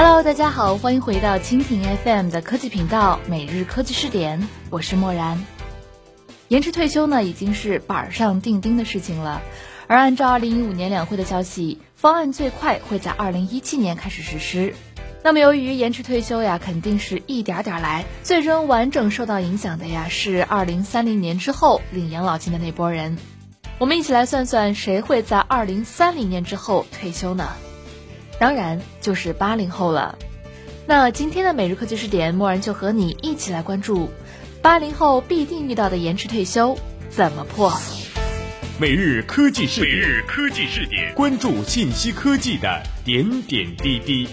Hello，大家好，欢迎回到蜻蜓 FM 的科技频道每日科技视点，我是漠然。延迟退休呢，已经是板上钉钉的事情了。而按照2015年两会的消息，方案最快会在2017年开始实施。那么由于延迟退休呀，肯定是一点点来，最终完整受到影响的呀，是2030年之后领养老金的那波人。我们一起来算算，谁会在2030年之后退休呢？当然就是八零后了。那今天的每日科技视点，默然就和你一起来关注八零后必定遇到的延迟退休怎么破。每日科技视点，每日科技视点，关注信息科技的点点滴滴。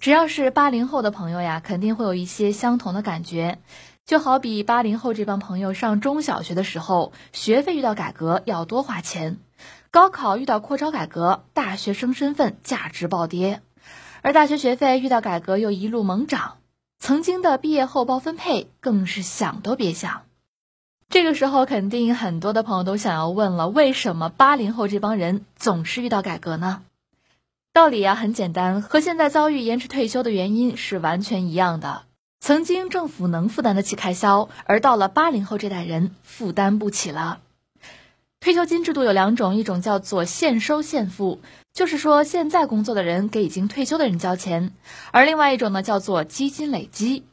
只要是八零后的朋友呀，肯定会有一些相同的感觉。就好比八零后这帮朋友上中小学的时候，学费遇到改革要多花钱；高考遇到扩招改革，大学生身份价值暴跌；而大学学费遇到改革又一路猛涨，曾经的毕业后包分配更是想都别想。这个时候，肯定很多的朋友都想要问了：为什么八零后这帮人总是遇到改革呢？道理啊很简单，和现在遭遇延迟退休的原因是完全一样的。曾经政府能负担得起开销，而到了八零后这代人负担不起了。退休金制度有两种，一种叫做现收现付，就是说现在工作的人给已经退休的人交钱；而另外一种呢叫做基金累积，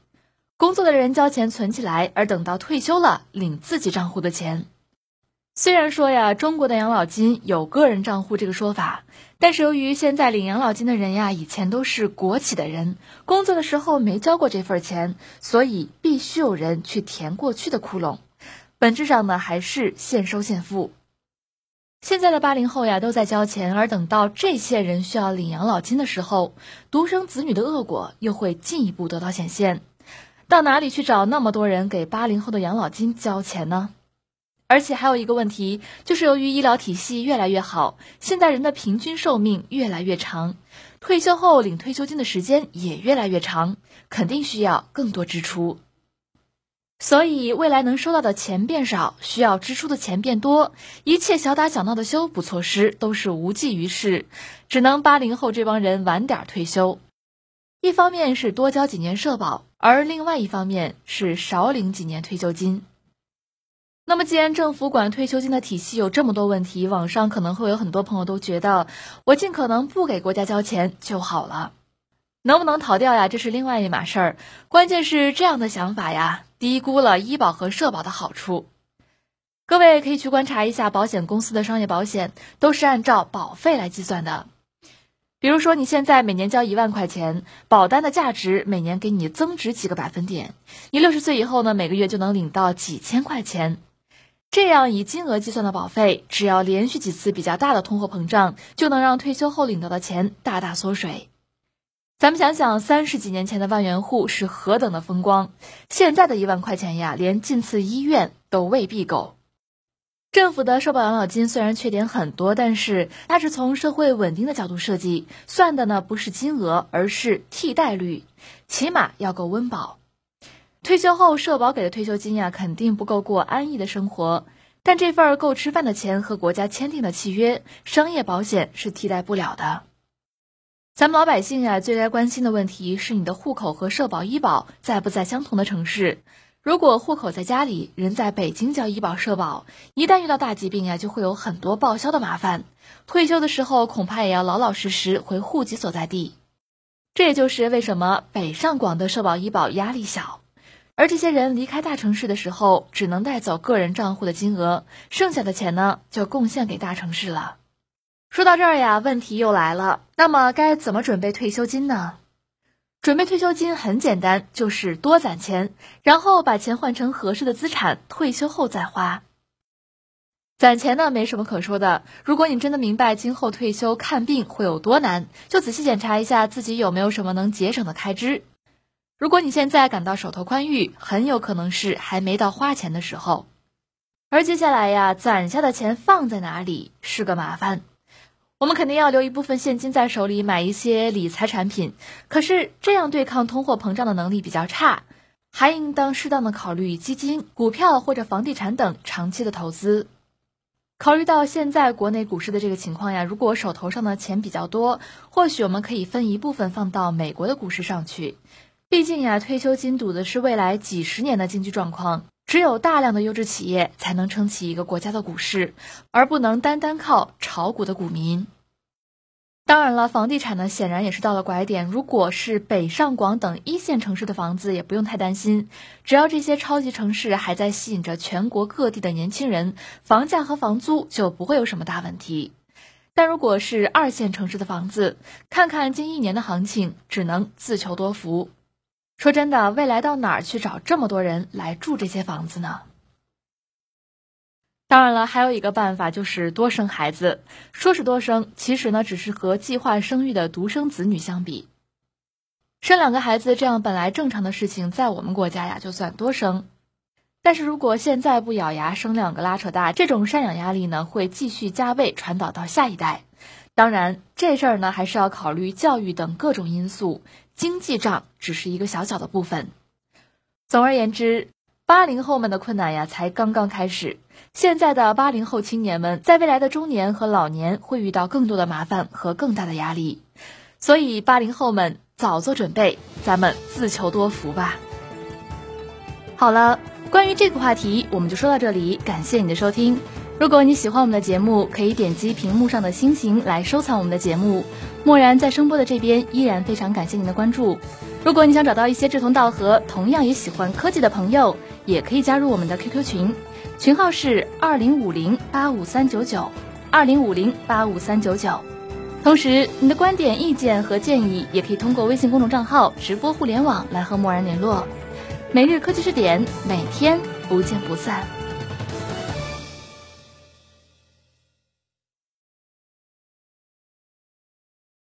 工作的人交钱存起来，而等到退休了领自己账户的钱。虽然说呀，中国的养老金有个人账户这个说法，但是由于现在领养老金的人呀，以前都是国企的人，工作的时候没交过这份钱，所以必须有人去填过去的窟窿。本质上呢，还是现收现付。现在的八零后呀，都在交钱，而等到这些人需要领养老金的时候，独生子女的恶果又会进一步得到显现。到哪里去找那么多人给八零后的养老金交钱呢？而且还有一个问题，就是由于医疗体系越来越好，现在人的平均寿命越来越长，退休后领退休金的时间也越来越长，肯定需要更多支出。所以未来能收到的钱变少，需要支出的钱变多，一切小打小闹的修补措施都是无济于事，只能八零后这帮人晚点退休。一方面是多交几年社保，而另外一方面是少领几年退休金。那么，既然政府管退休金的体系有这么多问题，网上可能会有很多朋友都觉得，我尽可能不给国家交钱就好了，能不能逃掉呀？这是另外一码事儿。关键是这样的想法呀，低估了医保和社保的好处。各位可以去观察一下保险公司的商业保险，都是按照保费来计算的。比如说，你现在每年交一万块钱，保单的价值每年给你增值几个百分点，你六十岁以后呢，每个月就能领到几千块钱。这样以金额计算的保费，只要连续几次比较大的通货膨胀，就能让退休后领到的钱大大缩水。咱们想想，三十几年前的万元户是何等的风光，现在的一万块钱呀，连进次医院都未必够。政府的社保养老金虽然缺点很多，但是它是从社会稳定的角度设计，算的呢不是金额，而是替代率，起码要够温饱。退休后社保给的退休金呀，肯定不够过安逸的生活，但这份够吃饭的钱和国家签订的契约，商业保险是替代不了的。咱们老百姓呀，最该关心的问题是你的户口和社保医保在不在相同的城市。如果户口在家里，人在北京交医保社保，一旦遇到大疾病呀，就会有很多报销的麻烦。退休的时候恐怕也要老老实实回户籍所在地。这也就是为什么北上广的社保医保压力小。而这些人离开大城市的时候，只能带走个人账户的金额，剩下的钱呢，就贡献给大城市了。说到这儿呀，问题又来了，那么该怎么准备退休金呢？准备退休金很简单，就是多攒钱，然后把钱换成合适的资产，退休后再花。攒钱呢，没什么可说的。如果你真的明白今后退休看病会有多难，就仔细检查一下自己有没有什么能节省的开支。如果你现在感到手头宽裕，很有可能是还没到花钱的时候。而接下来呀，攒下的钱放在哪里是个麻烦。我们肯定要留一部分现金在手里，买一些理财产品。可是这样对抗通货膨胀的能力比较差，还应当适当的考虑基金、股票或者房地产等长期的投资。考虑到现在国内股市的这个情况呀，如果手头上的钱比较多，或许我们可以分一部分放到美国的股市上去。毕竟呀，退休金赌的是未来几十年的经济状况。只有大量的优质企业才能撑起一个国家的股市，而不能单单靠炒股的股民。当然了，房地产呢，显然也是到了拐点。如果是北上广等一线城市的房子，也不用太担心，只要这些超级城市还在吸引着全国各地的年轻人，房价和房租就不会有什么大问题。但如果是二线城市的房子，看看近一年的行情，只能自求多福。说真的，未来到哪儿去找这么多人来住这些房子呢？当然了，还有一个办法就是多生孩子。说是多生，其实呢，只是和计划生育的独生子女相比，生两个孩子这样本来正常的事情，在我们国家呀就算多生。但是如果现在不咬牙生两个拉扯大，这种赡养压力呢会继续加倍传导到下一代。当然，这事儿呢还是要考虑教育等各种因素。经济账只是一个小小的部分。总而言之，八零后们的困难呀，才刚刚开始。现在的八零后青年们，在未来的中年和老年会遇到更多的麻烦和更大的压力。所以，八零后们早做准备，咱们自求多福吧。好了，关于这个话题，我们就说到这里。感谢你的收听。如果你喜欢我们的节目，可以点击屏幕上的星星来收藏我们的节目。默然在声波的这边依然非常感谢您的关注。如果你想找到一些志同道合、同样也喜欢科技的朋友，也可以加入我们的 QQ 群，群号是二零五零八五三九九二零五零八五三九九。同时，你的观点、意见和建议也可以通过微信公众账号“直播互联网”来和默然联络。每日科技视点，每天不见不散。